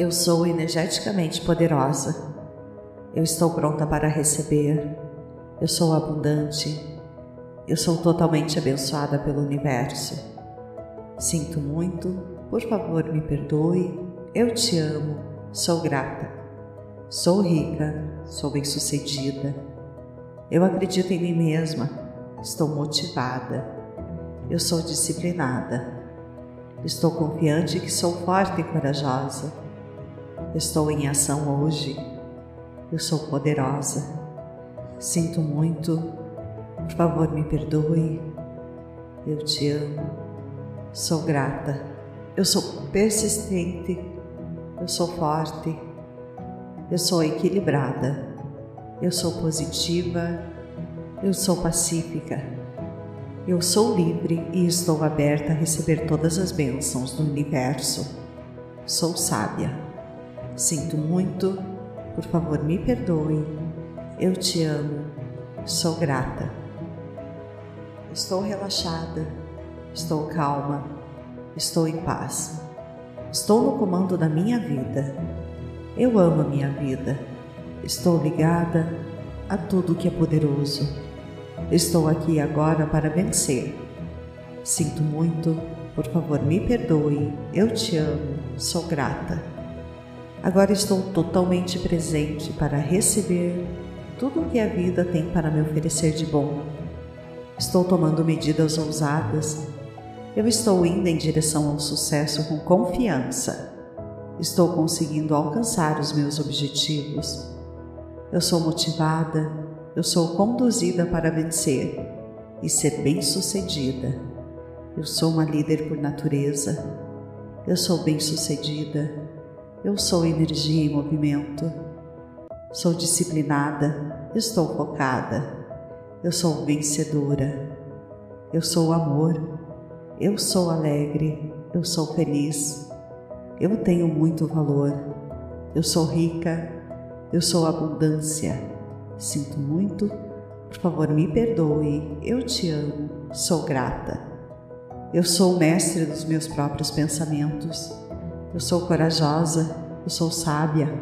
Eu sou energeticamente poderosa. Eu estou pronta para receber. Eu sou abundante. Eu sou totalmente abençoada pelo universo. Sinto muito, por favor me perdoe. Eu te amo, sou grata. Sou rica, sou bem-sucedida. Eu acredito em mim mesma, estou motivada. Eu sou disciplinada. Estou confiante que sou forte e corajosa. Estou em ação hoje. Eu sou poderosa. Sinto muito. Por favor, me perdoe. Eu te amo. Sou grata. Eu sou persistente. Eu sou forte. Eu sou equilibrada. Eu sou positiva. Eu sou pacífica. Eu sou livre e estou aberta a receber todas as bênçãos do universo. Sou sábia. Sinto muito, por favor me perdoe. Eu te amo, sou grata. Estou relaxada, estou calma, estou em paz. Estou no comando da minha vida. Eu amo a minha vida. Estou ligada a tudo que é poderoso. Estou aqui agora para vencer. Sinto muito, por favor me perdoe. Eu te amo, sou grata. Agora estou totalmente presente para receber tudo o que a vida tem para me oferecer de bom. Estou tomando medidas ousadas. Eu estou indo em direção ao sucesso com confiança. Estou conseguindo alcançar os meus objetivos. Eu sou motivada, eu sou conduzida para vencer e ser bem-sucedida. Eu sou uma líder por natureza. Eu sou bem-sucedida eu sou energia em movimento. Sou disciplinada, estou focada. Eu sou vencedora. Eu sou amor. Eu sou alegre. Eu sou feliz. Eu tenho muito valor. Eu sou rica. Eu sou abundância. Sinto muito. Por favor, me perdoe. Eu te amo. Sou grata. Eu sou o mestre dos meus próprios pensamentos. Eu sou corajosa, eu sou sábia,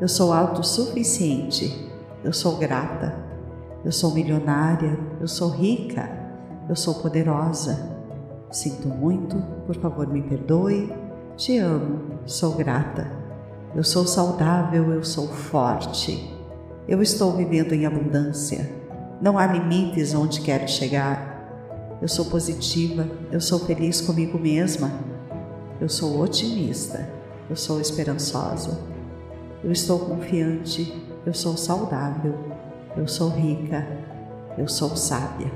eu sou autossuficiente, eu sou grata, eu sou milionária, eu sou rica, eu sou poderosa. Sinto muito, por favor me perdoe, te amo, sou grata. Eu sou saudável, eu sou forte. Eu estou vivendo em abundância. Não há limites onde quero chegar. Eu sou positiva, eu sou feliz comigo mesma. Eu sou otimista, eu sou esperançosa, eu estou confiante, eu sou saudável, eu sou rica, eu sou sábia.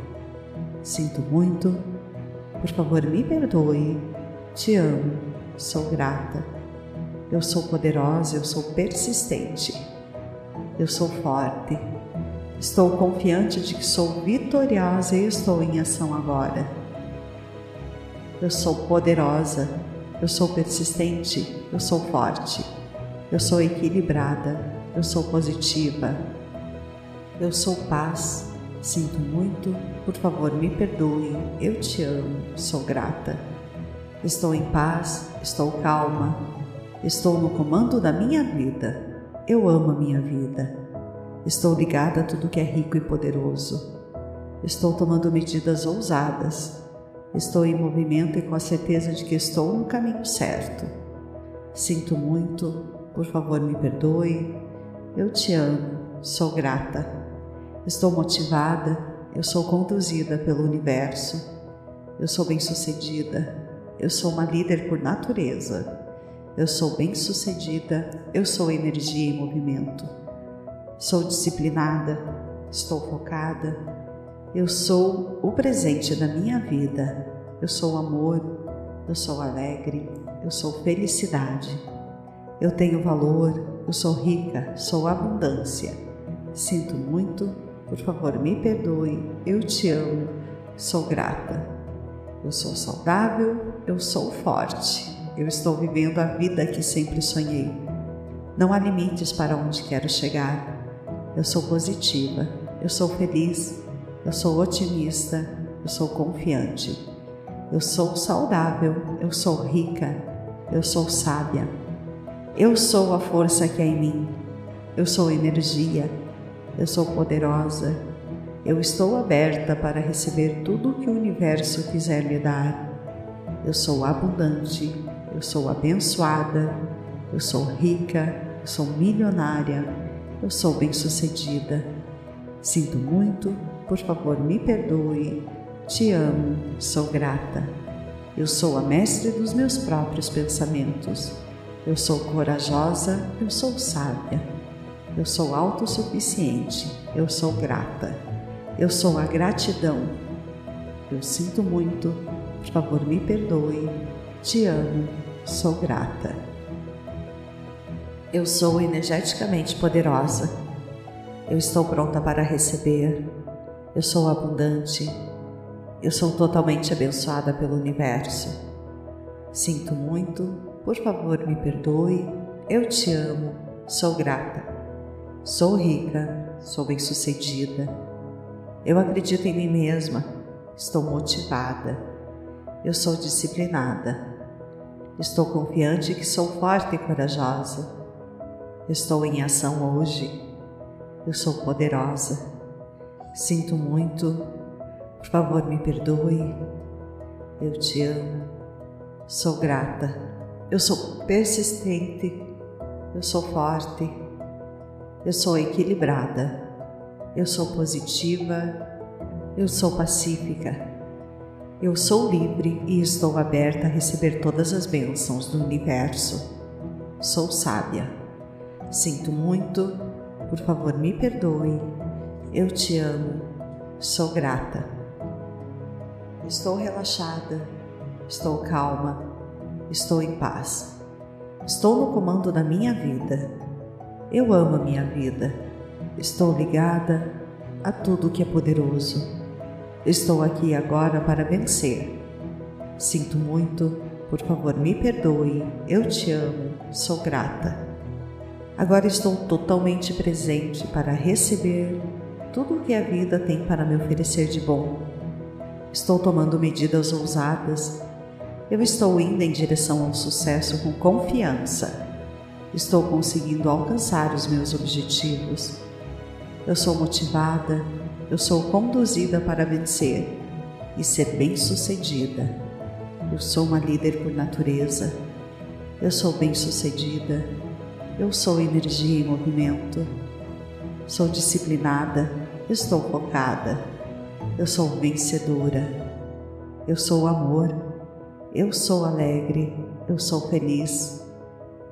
Sinto muito, por favor me perdoe, te amo, sou grata, eu sou poderosa, eu sou persistente, eu sou forte, estou confiante de que sou vitoriosa e estou em ação agora. Eu sou poderosa, eu sou persistente, eu sou forte, eu sou equilibrada, eu sou positiva, eu sou paz. Sinto muito, por favor me perdoe, eu te amo, sou grata. Estou em paz, estou calma, estou no comando da minha vida, eu amo a minha vida. Estou ligada a tudo que é rico e poderoso. Estou tomando medidas ousadas Estou em movimento e com a certeza de que estou no caminho certo. Sinto muito, por favor me perdoe. Eu te amo, sou grata. Estou motivada, eu sou conduzida pelo universo. Eu sou bem-sucedida, eu sou uma líder por natureza. Eu sou bem-sucedida, eu sou energia em movimento. Sou disciplinada, estou focada, eu sou o presente da minha vida. Eu sou amor, eu sou alegre, eu sou felicidade. Eu tenho valor, eu sou rica, sou abundância. Sinto muito, por favor, me perdoe. Eu te amo, sou grata. Eu sou saudável, eu sou forte. Eu estou vivendo a vida que sempre sonhei. Não há limites para onde quero chegar. Eu sou positiva, eu sou feliz, eu sou otimista, eu sou confiante. Eu sou saudável, eu sou rica, eu sou sábia. Eu sou a força que há em mim. Eu sou energia. Eu sou poderosa. Eu estou aberta para receber tudo o que o universo quiser me dar. Eu sou abundante. Eu sou abençoada. Eu sou rica. Eu sou milionária. Eu sou bem-sucedida. Sinto muito. Por favor, me perdoe. Te amo. Sou grata. Eu sou a mestre dos meus próprios pensamentos. Eu sou corajosa, eu sou sábia. Eu sou autossuficiente, eu sou grata. Eu sou a gratidão. Eu sinto muito, por favor, me perdoe. Te amo, sou grata. Eu sou energeticamente poderosa. Eu estou pronta para receber. Eu sou abundante. Eu sou totalmente abençoada pelo universo. Sinto muito, por favor, me perdoe. Eu te amo. Sou grata. Sou rica. Sou bem-sucedida. Eu acredito em mim mesma. Estou motivada. Eu sou disciplinada. Estou confiante que sou forte e corajosa. Estou em ação hoje. Eu sou poderosa. Sinto muito. Por favor, me perdoe. Eu te amo. Sou grata. Eu sou persistente, eu sou forte, eu sou equilibrada, eu sou positiva, eu sou pacífica, eu sou livre e estou aberta a receber todas as bênçãos do universo. Sou sábia. Sinto muito, por favor, me perdoe. Eu te amo, sou grata. Estou relaxada, estou calma estou em paz. Estou no comando da minha vida. Eu amo a minha vida. Estou ligada a tudo que é poderoso. Estou aqui agora para vencer. Sinto muito, por favor, me perdoe. Eu te amo, sou grata. Agora estou totalmente presente para receber tudo o que a vida tem para me oferecer de bom. Estou tomando medidas ousadas eu estou indo em direção ao sucesso com confiança. Estou conseguindo alcançar os meus objetivos. Eu sou motivada, eu sou conduzida para vencer e ser bem-sucedida. Eu sou uma líder por natureza. Eu sou bem-sucedida. Eu sou energia em movimento. Sou disciplinada. Estou focada. Eu sou vencedora. Eu sou amor. Eu sou alegre, eu sou feliz,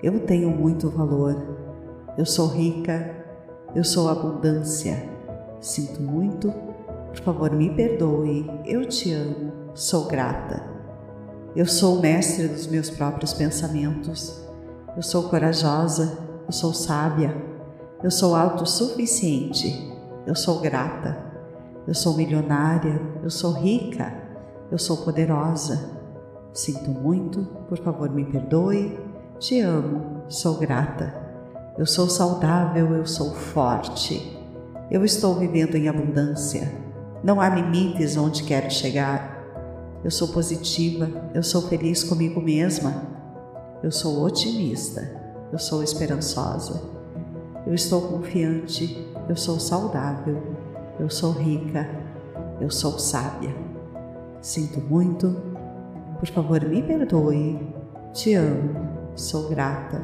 eu tenho muito valor, eu sou rica, eu sou abundância. Sinto muito, por favor, me perdoe, eu te amo, sou grata. Eu sou mestre dos meus próprios pensamentos, eu sou corajosa, eu sou sábia, eu sou autossuficiente, eu sou grata, eu sou milionária, eu sou rica, eu sou poderosa, Sinto muito, por favor, me perdoe. Te amo, sou grata. Eu sou saudável, eu sou forte. Eu estou vivendo em abundância. Não há limites onde quero chegar. Eu sou positiva, eu sou feliz comigo mesma. Eu sou otimista, eu sou esperançosa. Eu estou confiante, eu sou saudável, eu sou rica, eu sou sábia. Sinto muito, por favor, me perdoe. Te amo. Sou grata.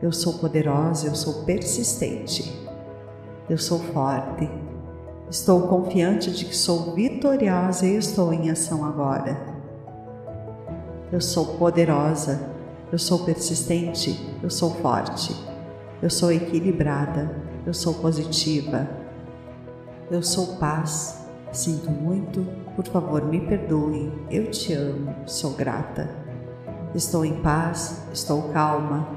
Eu sou poderosa, eu sou persistente. Eu sou forte. Estou confiante de que sou vitoriosa e estou em ação agora. Eu sou poderosa, eu sou persistente, eu sou forte, eu sou equilibrada, eu sou positiva, eu sou paz, Sinto muito, por favor, me perdoe. Eu te amo, sou grata. Estou em paz, estou calma.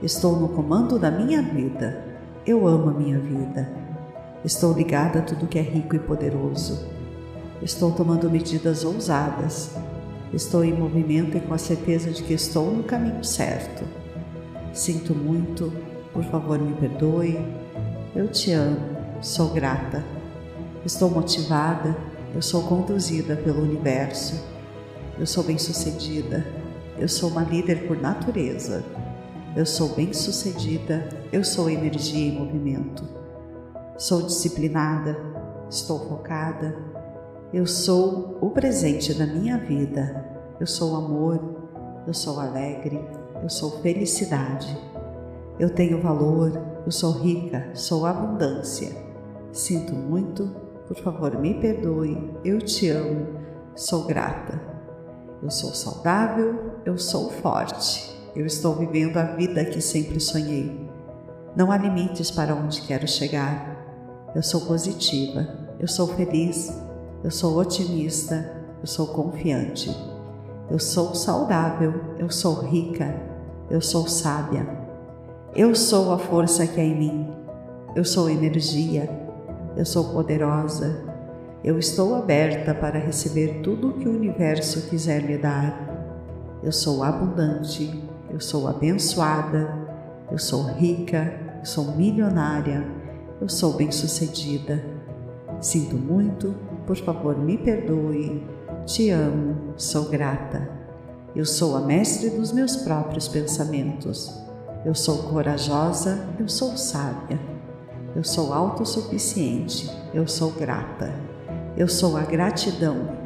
Estou no comando da minha vida. Eu amo a minha vida. Estou ligada a tudo que é rico e poderoso. Estou tomando medidas ousadas. Estou em movimento e com a certeza de que estou no caminho certo. Sinto muito, por favor, me perdoe. Eu te amo, sou grata. Estou motivada, eu sou conduzida pelo universo, eu sou bem-sucedida, eu sou uma líder por natureza, eu sou bem-sucedida, eu sou energia em movimento. Sou disciplinada, estou focada, eu sou o presente da minha vida, eu sou amor, eu sou alegre, eu sou felicidade. Eu tenho valor, eu sou rica, sou abundância. Sinto muito, por favor me perdoe, eu te amo, sou grata. Eu sou saudável, eu sou forte. Eu estou vivendo a vida que sempre sonhei. Não há limites para onde quero chegar. Eu sou positiva, eu sou feliz, eu sou otimista, eu sou confiante. Eu sou saudável, eu sou rica, eu sou sábia. Eu sou a força que há em mim. Eu sou energia, eu sou poderosa. Eu estou aberta para receber tudo o que o universo quiser me dar. Eu sou abundante, eu sou abençoada, eu sou rica, eu sou milionária, eu sou bem-sucedida. Sinto muito, por favor, me perdoe. Te amo, sou grata. Eu sou a mestre dos meus próprios pensamentos. Eu sou corajosa, eu sou sábia. Eu sou autossuficiente, eu sou grata. Eu sou a gratidão.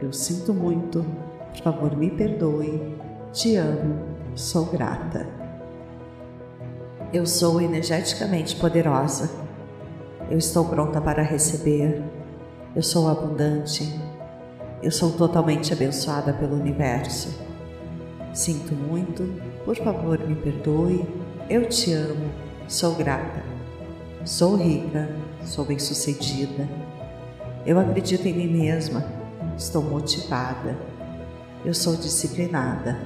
Eu sinto muito, por favor, me perdoe. Te amo, sou grata. Eu sou energeticamente poderosa. Eu estou pronta para receber. Eu sou abundante. Eu sou totalmente abençoada pelo universo. Sinto muito, por favor me perdoe. Eu te amo, sou grata. Sou rica, sou bem-sucedida. Eu acredito em mim mesma, estou motivada. Eu sou disciplinada.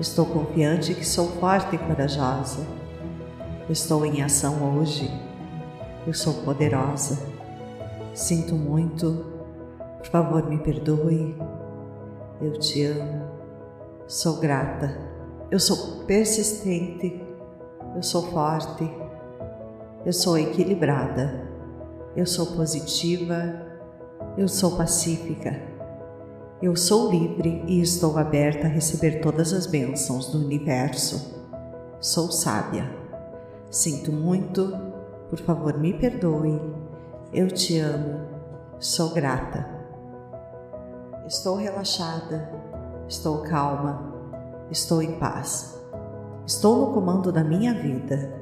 Estou confiante que sou forte e corajosa. Estou em ação hoje. Eu sou poderosa. Sinto muito. Por favor, me perdoe. Eu te amo. Sou grata. Eu sou persistente. Eu sou forte. Eu sou equilibrada. Eu sou positiva. Eu sou pacífica. Eu sou livre e estou aberta a receber todas as bênçãos do universo. Sou sábia. Sinto muito, por favor me perdoe. Eu te amo. Sou grata. Estou relaxada. Estou calma. Estou em paz. Estou no comando da minha vida.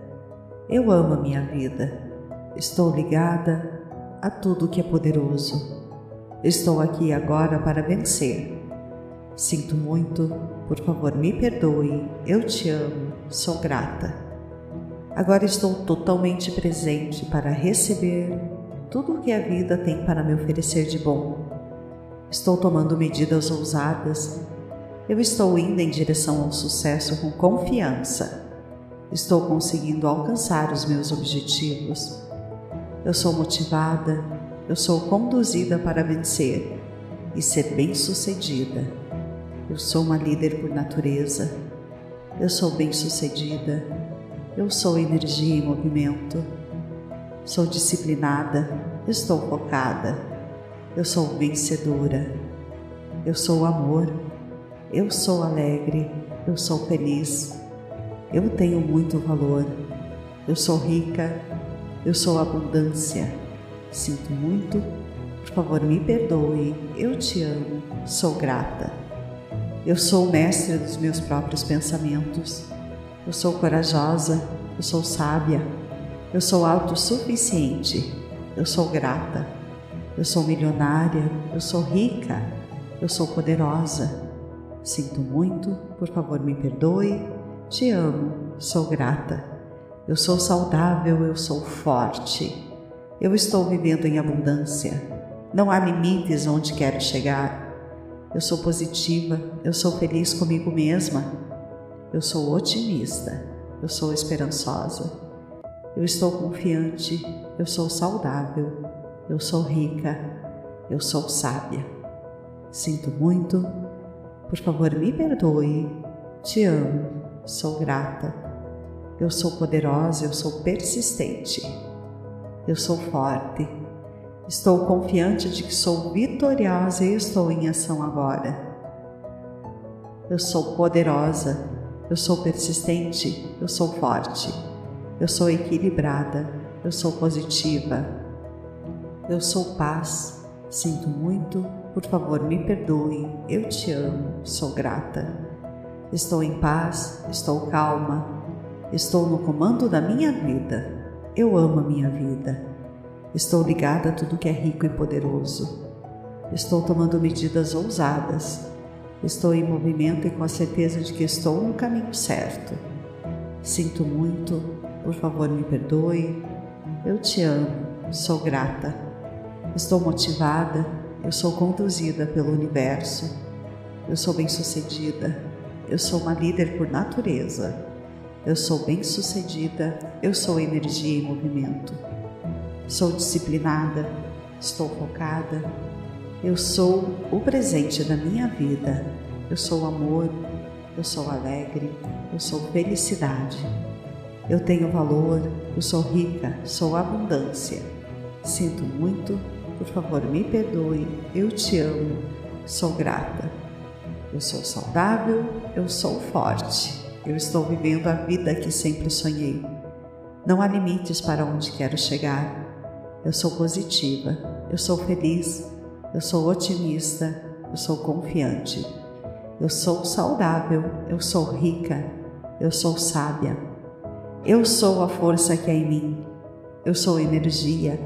Eu amo a minha vida. Estou ligada a tudo que é poderoso Estou aqui agora para vencer. Sinto muito, por favor, me perdoe. Eu te amo, sou grata. Agora estou totalmente presente para receber tudo o que a vida tem para me oferecer de bom. Estou tomando medidas ousadas. Eu estou indo em direção ao sucesso com confiança. Estou conseguindo alcançar os meus objetivos. Eu sou motivada, eu sou conduzida para vencer e ser bem-sucedida. Eu sou uma líder por natureza. Eu sou bem-sucedida. Eu sou energia em movimento. Sou disciplinada. Estou focada. Eu sou vencedora. Eu sou amor. Eu sou alegre. Eu sou feliz. Eu tenho muito valor. Eu sou rica. Eu sou abundância. Sinto muito, por favor me perdoe, eu te amo, sou grata. Eu sou mestre dos meus próprios pensamentos. Eu sou corajosa, eu sou sábia, eu sou autossuficiente, eu sou grata, eu sou milionária, eu sou rica, eu sou poderosa. Sinto muito, por favor me perdoe, te amo, sou grata. Eu sou saudável, eu sou forte. Eu estou vivendo em abundância. Não há limites onde quero chegar. Eu sou positiva, eu sou feliz comigo mesma. Eu sou otimista, eu sou esperançosa. Eu estou confiante, eu sou saudável, eu sou rica, eu sou sábia. Sinto muito, por favor me perdoe. Te amo, sou grata. Eu sou poderosa, eu sou persistente. Eu sou forte. Estou confiante de que sou vitoriosa e estou em ação agora. Eu sou poderosa. eu sou persistente, eu sou forte, eu sou equilibrada, eu sou positiva, eu sou paz, sinto muito, por favor me perdoe, eu te amo, sou grata. Estou em paz, estou calma, estou no comando da minha vida, eu amo a minha vida. Estou ligada a tudo que é rico e poderoso. Estou tomando medidas ousadas Estou em movimento e com a certeza de que estou no caminho certo. Sinto muito, por favor me perdoe. Eu te amo, sou grata. Estou motivada, eu sou conduzida pelo universo. Eu sou bem-sucedida, eu sou uma líder por natureza. Eu sou bem-sucedida, eu sou energia em movimento. Sou disciplinada, estou focada, eu sou o presente da minha vida. Eu sou amor, eu sou alegre, eu sou felicidade. Eu tenho valor, eu sou rica, sou abundância. Sinto muito, por favor, me perdoe. Eu te amo, sou grata. Eu sou saudável, eu sou forte. Eu estou vivendo a vida que sempre sonhei. Não há limites para onde quero chegar. Eu sou positiva, eu sou feliz, eu sou otimista, eu sou confiante. Eu sou saudável, eu sou rica, eu sou sábia. Eu sou a força que há em mim. Eu sou energia,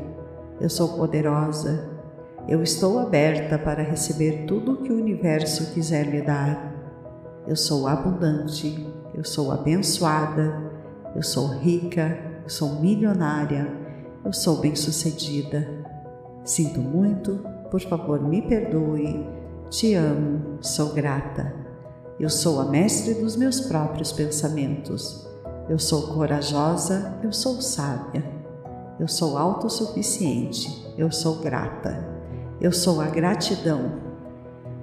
eu sou poderosa. Eu estou aberta para receber tudo o que o universo quiser me dar. Eu sou abundante, eu sou abençoada, eu sou rica, eu sou milionária, eu sou bem-sucedida. Sinto muito, por favor, me perdoe. Te amo, sou grata. Eu sou a mestre dos meus próprios pensamentos. Eu sou corajosa, eu sou sábia. Eu sou autossuficiente, eu sou grata. Eu sou a gratidão.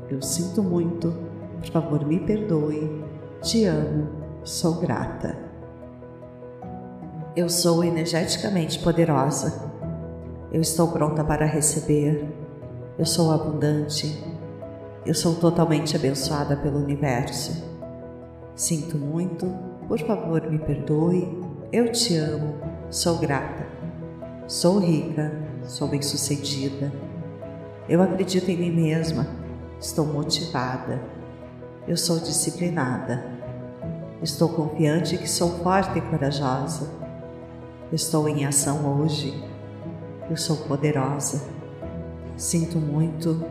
Eu sinto muito, por favor, me perdoe. Te amo, sou grata. Eu sou energeticamente poderosa. Eu estou pronta para receber eu sou abundante. Eu sou totalmente abençoada pelo universo. Sinto muito, por favor me perdoe. Eu te amo, sou grata. Sou rica, sou bem-sucedida. Eu acredito em mim mesma, estou motivada. Eu sou disciplinada. Estou confiante que sou forte e corajosa. Estou em ação hoje. Eu sou poderosa. Sinto muito,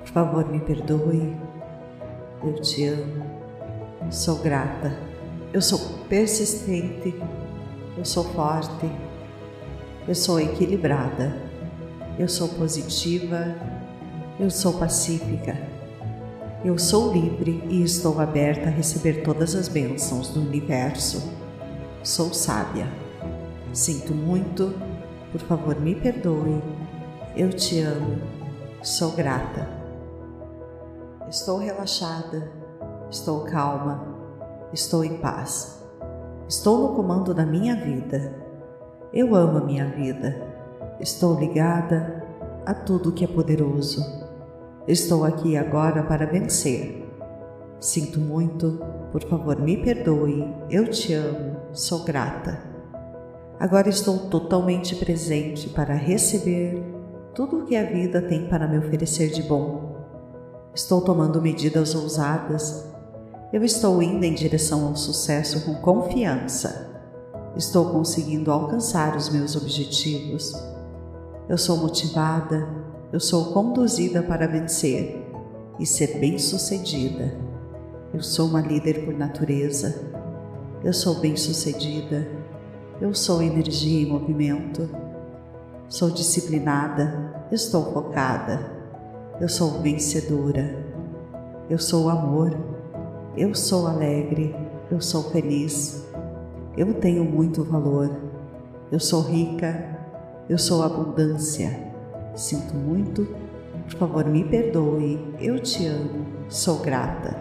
por favor me perdoe. Eu te amo, sou grata, eu sou persistente, eu sou forte, eu sou equilibrada, eu sou positiva, eu sou pacífica, eu sou livre e estou aberta a receber todas as bênçãos do universo. Sou sábia. Sinto muito, por favor me perdoe eu te amo, sou grata. Estou relaxada, estou calma, estou em paz. Estou no comando da minha vida. Eu amo a minha vida. Estou ligada a tudo que é poderoso. Estou aqui agora para vencer. Sinto muito, por favor, me perdoe. Eu te amo, sou grata. Agora estou totalmente presente para receber tudo o que a vida tem para me oferecer de bom. Estou tomando medidas ousadas. Eu estou indo em direção ao sucesso com confiança. Estou conseguindo alcançar os meus objetivos. Eu sou motivada, eu sou conduzida para vencer e ser bem-sucedida. Eu sou uma líder por natureza. Eu sou bem-sucedida. Eu sou energia em movimento. Sou disciplinada, estou focada, eu sou vencedora, eu sou amor, eu sou alegre, eu sou feliz, eu tenho muito valor, eu sou rica, eu sou abundância. Sinto muito, por favor, me perdoe, eu te amo, sou grata.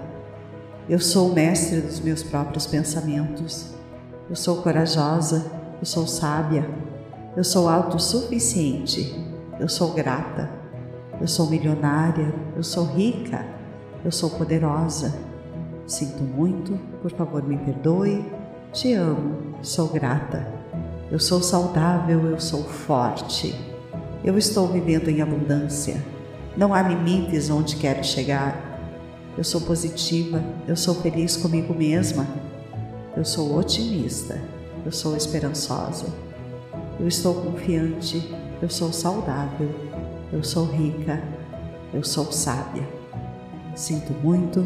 Eu sou o mestre dos meus próprios pensamentos. Eu sou corajosa, eu sou sábia, eu sou autossuficiente. Eu sou grata. Eu sou milionária. Eu sou rica. Eu sou poderosa. Sinto muito, por favor me perdoe. Te amo, sou grata. Eu sou saudável, eu sou forte. Eu estou vivendo em abundância. Não há limites onde quero chegar. Eu sou positiva, eu sou feliz comigo mesma. Eu sou otimista, eu sou esperançosa. Eu estou confiante, eu sou saudável, eu sou rica, eu sou sábia. Sinto muito,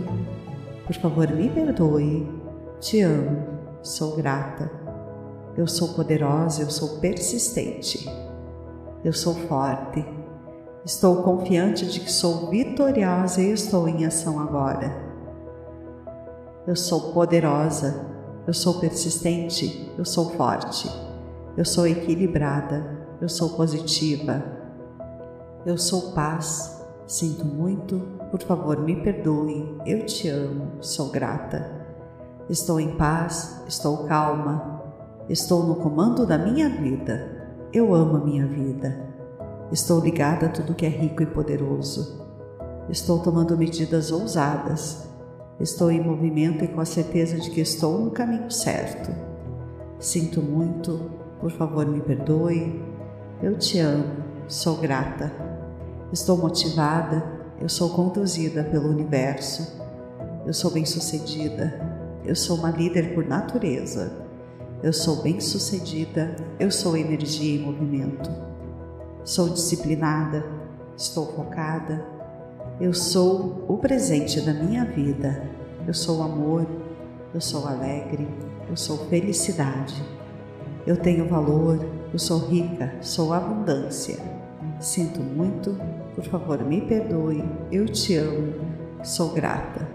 por favor me perdoe. Te amo, sou grata. Eu sou poderosa, eu sou persistente. Eu sou forte. Estou confiante de que sou vitoriosa e estou em ação agora. Eu sou poderosa, eu sou persistente, eu sou forte. Eu sou equilibrada, eu sou positiva. Eu sou paz, Sinto muito, por favor me perdoe, eu te amo, sou grata. Estou em paz, estou calma, estou no comando da minha vida. Eu amo a minha vida. Estou ligada a tudo que é rico e poderoso. Estou tomando medidas ousadas. Estou em movimento e com a certeza de que estou no caminho certo. Sinto muito, por favor me perdoe. Eu te amo, sou grata. Estou motivada, eu sou conduzida pelo universo, eu sou bem-sucedida, eu sou uma líder por natureza, eu sou bem-sucedida, eu sou energia em movimento, sou disciplinada, estou focada, eu sou o presente da minha vida, eu sou amor, eu sou alegre, eu sou felicidade, eu tenho valor, eu sou rica, sou abundância. Sinto muito, por favor me perdoe, eu te amo, sou grata.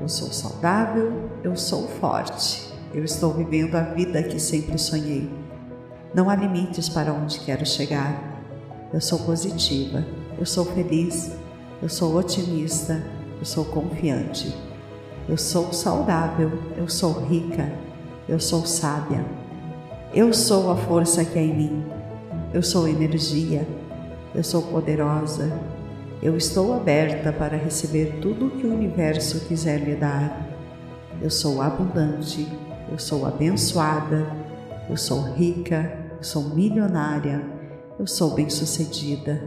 Eu sou saudável, eu sou forte, eu estou vivendo a vida que sempre sonhei. Não há limites para onde quero chegar. Eu sou positiva, eu sou feliz, eu sou otimista, eu sou confiante. Eu sou saudável, eu sou rica, eu sou sábia. Eu sou a força que é em mim. Eu sou energia, eu sou poderosa. Eu estou aberta para receber tudo o que o universo quiser me dar. Eu sou abundante. Eu sou abençoada. Eu sou rica. Eu sou milionária. Eu sou bem-sucedida.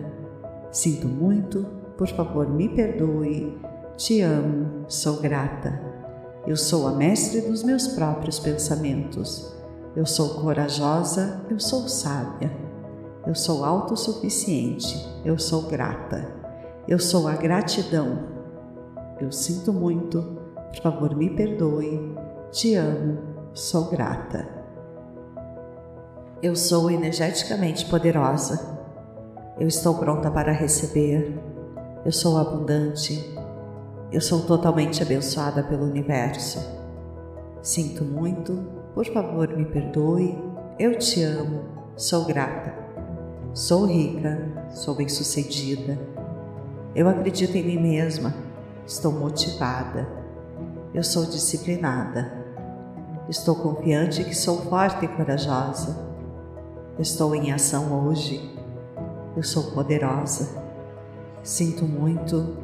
Sinto muito. Por favor, me perdoe. Te amo. Sou grata. Eu sou a mestre dos meus próprios pensamentos. Eu sou corajosa. Eu sou sábia. Eu sou autossuficiente. Eu sou grata. Eu sou a gratidão. Eu sinto muito. Por favor, me perdoe. Te amo. Sou grata. Eu sou energeticamente poderosa. Eu estou pronta para receber. Eu sou abundante. Eu sou totalmente abençoada pelo universo. Sinto muito. Por favor, me perdoe. Eu te amo. Sou grata. Sou rica, sou bem-sucedida. Eu acredito em mim mesma. Estou motivada. Eu sou disciplinada. Estou confiante que sou forte e corajosa. Estou em ação hoje. Eu sou poderosa. Sinto muito.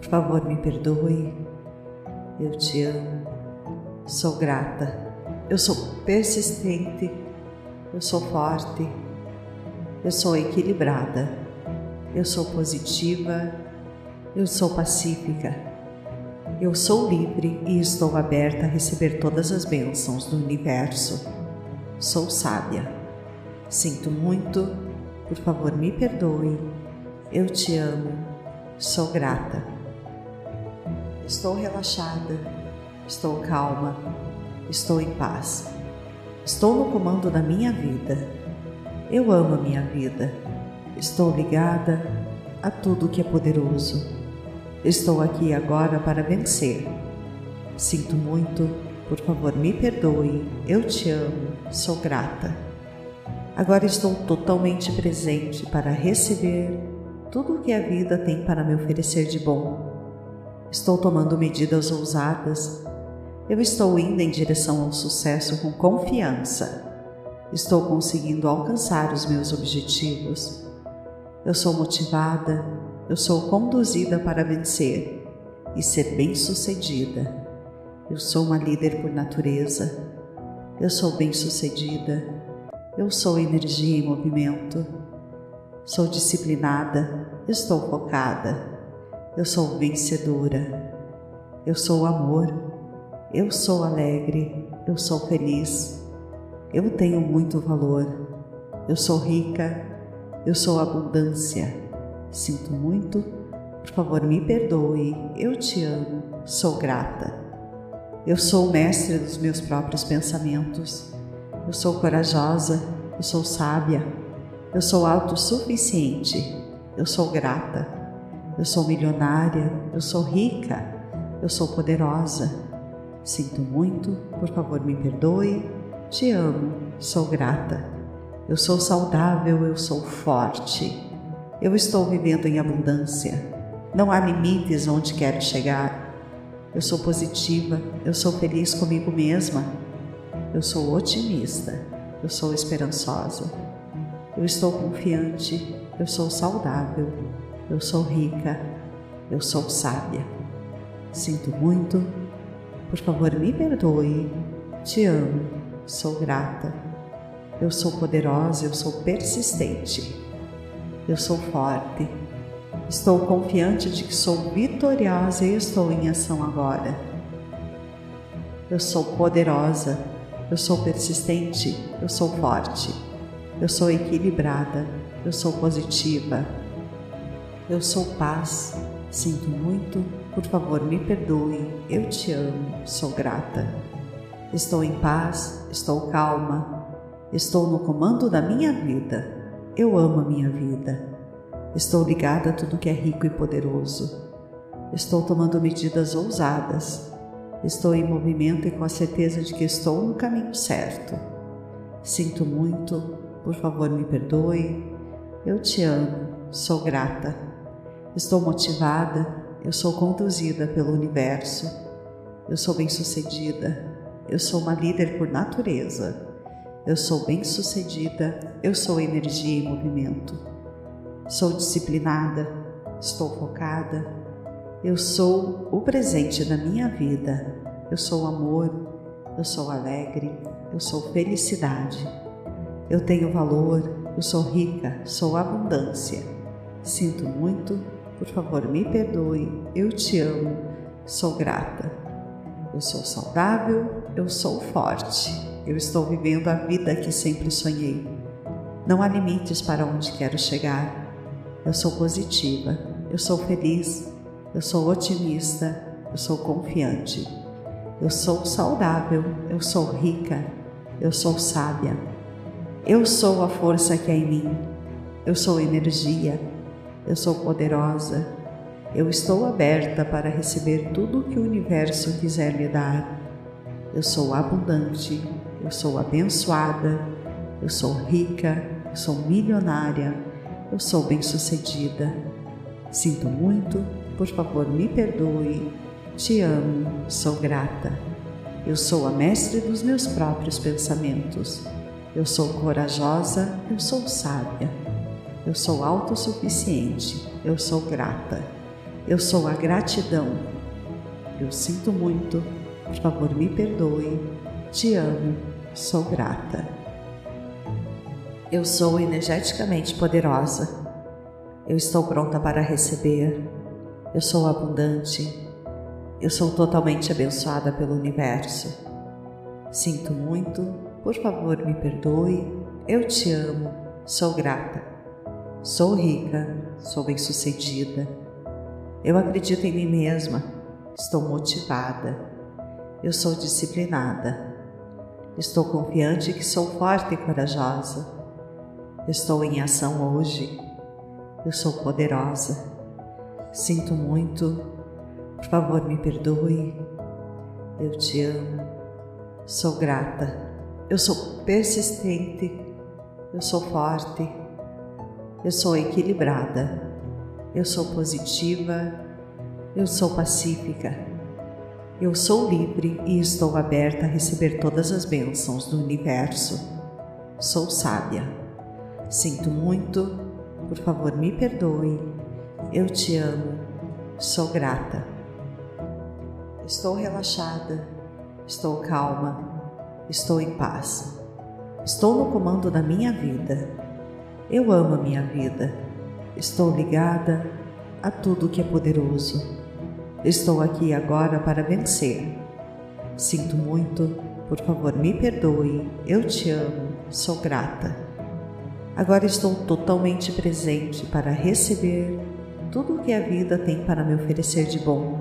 Por favor, me perdoe. Eu te amo. Sou grata. Eu sou persistente. Eu sou forte eu sou equilibrada, eu sou positiva, eu sou pacífica, eu sou livre e estou aberta a receber todas as bênçãos do universo. Sou sábia. Sinto muito, por favor me perdoe. Eu te amo, sou grata. Estou relaxada, estou calma, estou em paz. Estou no comando da minha vida eu amo a minha vida. Estou ligada a tudo que é poderoso. Estou aqui agora para vencer. Sinto muito, por favor, me perdoe. Eu te amo, sou grata. Agora estou totalmente presente para receber tudo o que a vida tem para me oferecer de bom. Estou tomando medidas ousadas. Eu estou indo em direção ao sucesso com confiança. Estou conseguindo alcançar os meus objetivos. Eu sou motivada, eu sou conduzida para vencer e ser bem-sucedida. Eu sou uma líder por natureza. Eu sou bem-sucedida. Eu sou energia em movimento. Sou disciplinada. Estou focada. Eu sou vencedora. Eu sou amor. Eu sou alegre. Eu sou feliz. Eu tenho muito valor. Eu sou rica. Eu sou abundância. Sinto muito. Por favor, me perdoe. Eu te amo. Sou grata. Eu sou o mestre dos meus próprios pensamentos. Eu sou corajosa. Eu sou sábia. Eu sou autossuficiente. Eu sou grata. Eu sou milionária. Eu sou rica. Eu sou poderosa. Sinto muito. Por favor, me perdoe. Te amo. Sou grata. Eu sou saudável. Eu sou forte. Eu estou vivendo em abundância. Não há limites onde quero chegar. Eu sou positiva, eu sou feliz comigo mesma. Eu sou otimista, eu sou esperançosa. Eu estou confiante, eu sou saudável, eu sou rica, eu sou sábia. Sinto muito, por favor me perdoe. Te amo, sou grata. Eu sou poderosa, eu sou persistente. Eu sou forte. Estou confiante de que sou vitoriosa e estou em ação agora. Eu sou poderosa. Eu sou persistente. Eu sou forte. Eu sou equilibrada. Eu sou positiva. Eu sou paz. Sinto muito. Por favor, me perdoe. Eu te amo. Sou grata. Estou em paz. Estou calma. Estou no comando da minha vida. Eu amo a minha vida. Estou ligada a tudo que é rico e poderoso. Estou tomando medidas ousadas. Estou em movimento e com a certeza de que estou no caminho certo. Sinto muito, por favor me perdoe. Eu te amo, sou grata. Estou motivada, eu sou conduzida pelo universo. Eu sou bem-sucedida. Eu sou uma líder por natureza. Eu sou bem-sucedida, eu sou energia em movimento. Sou disciplinada, estou focada. Eu sou o presente da minha vida. Eu sou amor, eu sou alegre, eu sou felicidade. Eu tenho valor, eu sou rica, sou abundância. Sinto muito, por favor, me perdoe. Eu te amo, sou grata. Eu sou saudável, eu sou forte. Eu estou vivendo a vida que sempre sonhei. Não há limites para onde quero chegar. Eu sou positiva, eu sou feliz, eu sou otimista, eu sou confiante. Eu sou saudável, eu sou rica, eu sou sábia. Eu sou a força que é em mim. Eu sou energia, eu sou poderosa. Eu estou aberta para receber tudo o que o universo quiser me dar. Eu sou abundante, eu sou abençoada, eu sou rica, eu sou milionária, eu sou bem-sucedida. Sinto muito, por favor, me perdoe. Te amo, sou grata. Eu sou a mestre dos meus próprios pensamentos. Eu sou corajosa, eu sou sábia. Eu sou autossuficiente, eu sou grata. Eu sou a gratidão. Eu sinto muito, por favor, me perdoe. Te amo, sou grata. Eu sou energeticamente poderosa. Eu estou pronta para receber. Eu sou abundante. Eu sou totalmente abençoada pelo universo. Sinto muito, por favor, me perdoe. Eu te amo, sou grata. Sou rica, sou bem-sucedida. Eu acredito em mim mesma. Estou motivada. Eu sou disciplinada. Estou confiante que sou forte e corajosa. Estou em ação hoje. Eu sou poderosa. Sinto muito. Por favor, me perdoe. Eu te amo. Sou grata. Eu sou persistente. Eu sou forte. Eu sou equilibrada. Eu sou positiva. Eu sou pacífica. Eu sou livre e estou aberta a receber todas as bênçãos do universo. Sou sábia. Sinto muito, por favor, me perdoe. Eu te amo. Sou grata. Estou relaxada. Estou calma. Estou em paz. Estou no comando da minha vida. Eu amo a minha vida. Estou ligada a tudo que é poderoso. Estou aqui agora para vencer. Sinto muito, por favor, me perdoe. Eu te amo, sou grata. Agora estou totalmente presente para receber tudo o que a vida tem para me oferecer de bom.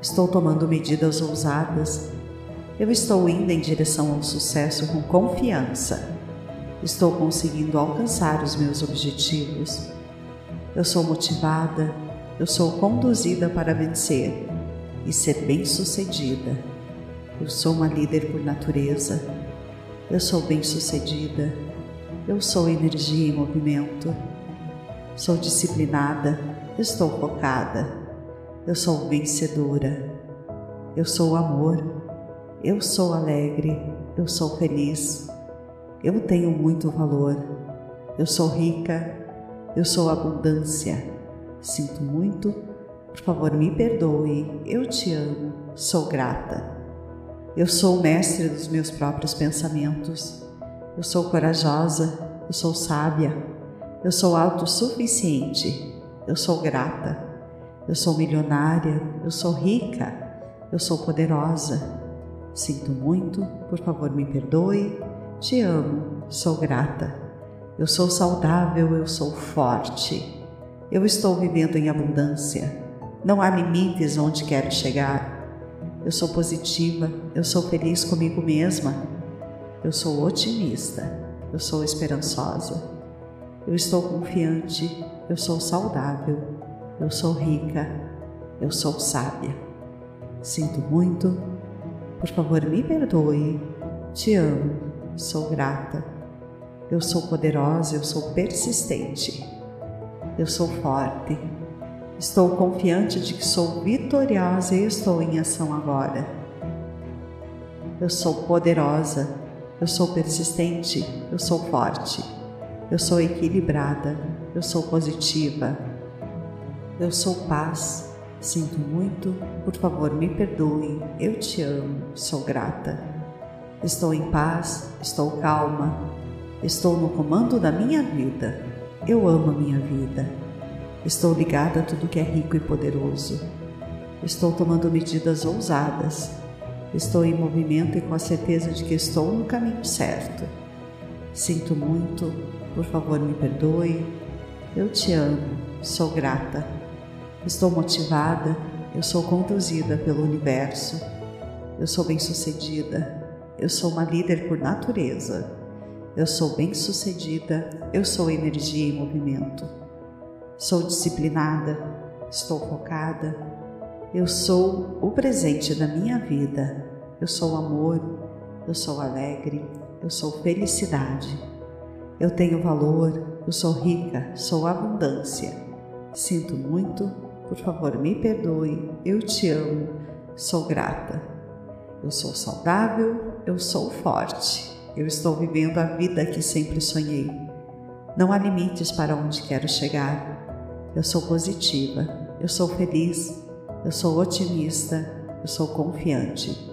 Estou tomando medidas ousadas. Eu estou indo em direção ao sucesso com confiança. Estou conseguindo alcançar os meus objetivos. Eu sou motivada, eu sou conduzida para vencer e ser bem-sucedida. Eu sou uma líder por natureza. Eu sou bem-sucedida. Eu sou energia em movimento. Sou disciplinada. Estou focada. Eu sou vencedora. Eu sou amor. Eu sou alegre. Eu sou feliz. Eu tenho muito valor. Eu sou rica. Eu sou abundância. Sinto muito. Por favor, me perdoe. Eu te amo. Sou grata. Eu sou o mestre dos meus próprios pensamentos. Eu sou corajosa. Eu sou sábia. Eu sou autossuficiente. Eu sou grata. Eu sou milionária. Eu sou rica. Eu sou poderosa. Sinto muito. Por favor, me perdoe. Te amo, sou grata. Eu sou saudável, eu sou forte. Eu estou vivendo em abundância. Não há limites onde quero chegar. Eu sou positiva, eu sou feliz comigo mesma. Eu sou otimista, eu sou esperançosa. Eu estou confiante, eu sou saudável, eu sou rica, eu sou sábia. Sinto muito, por favor me perdoe. Te amo, sou grata. Eu sou poderosa, eu sou persistente. Eu sou forte. Estou confiante de que sou vitoriosa e estou em ação agora. Eu sou poderosa, eu sou persistente, eu sou forte. Eu sou equilibrada, eu sou positiva. Eu sou paz. Sinto muito, por favor, me perdoe. Eu te amo, sou grata. Estou em paz, estou calma, estou no comando da minha vida. Eu amo a minha vida. Estou ligada a tudo que é rico e poderoso. Estou tomando medidas ousadas. Estou em movimento e com a certeza de que estou no caminho certo. Sinto muito, por favor, me perdoe. Eu te amo, sou grata. Estou motivada, eu sou conduzida pelo universo. Eu sou bem-sucedida, eu sou uma líder por natureza. Eu sou bem-sucedida. Eu sou energia em movimento. Sou disciplinada. Estou focada. Eu sou o presente da minha vida. Eu sou amor. Eu sou alegre. Eu sou felicidade. Eu tenho valor. Eu sou rica. Sou abundância. Sinto muito. Por favor, me perdoe. Eu te amo. Sou grata. Eu sou saudável, eu sou forte. Eu estou vivendo a vida que sempre sonhei. Não há limites para onde quero chegar. Eu sou positiva, eu sou feliz, eu sou otimista, eu sou confiante.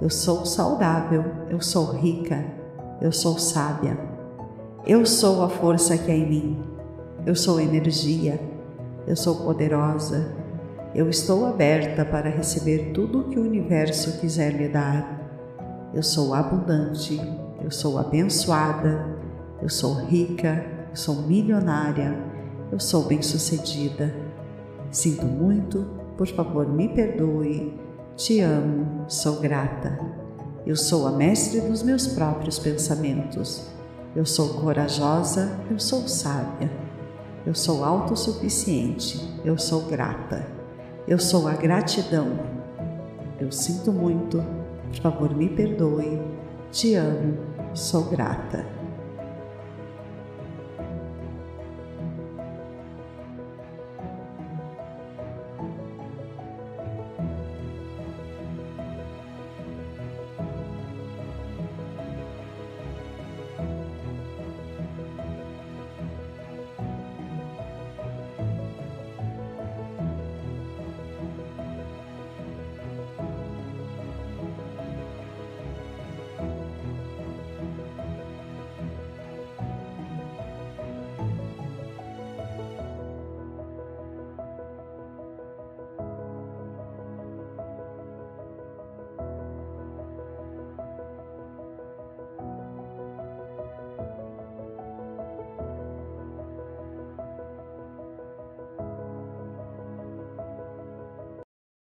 Eu sou saudável, eu sou rica, eu sou sábia. Eu sou a força que é em mim. Eu sou energia, eu sou poderosa, eu estou aberta para receber tudo o que o universo quiser me dar. Eu sou abundante, eu sou abençoada, eu sou rica, eu sou milionária, eu sou bem-sucedida. Sinto muito, por favor, me perdoe. Te amo, sou grata. Eu sou a mestre dos meus próprios pensamentos. Eu sou corajosa, eu sou sábia. Eu sou autossuficiente, eu sou grata. Eu sou a gratidão. Eu sinto muito. Por favor, me perdoe. Te amo. Sou grata.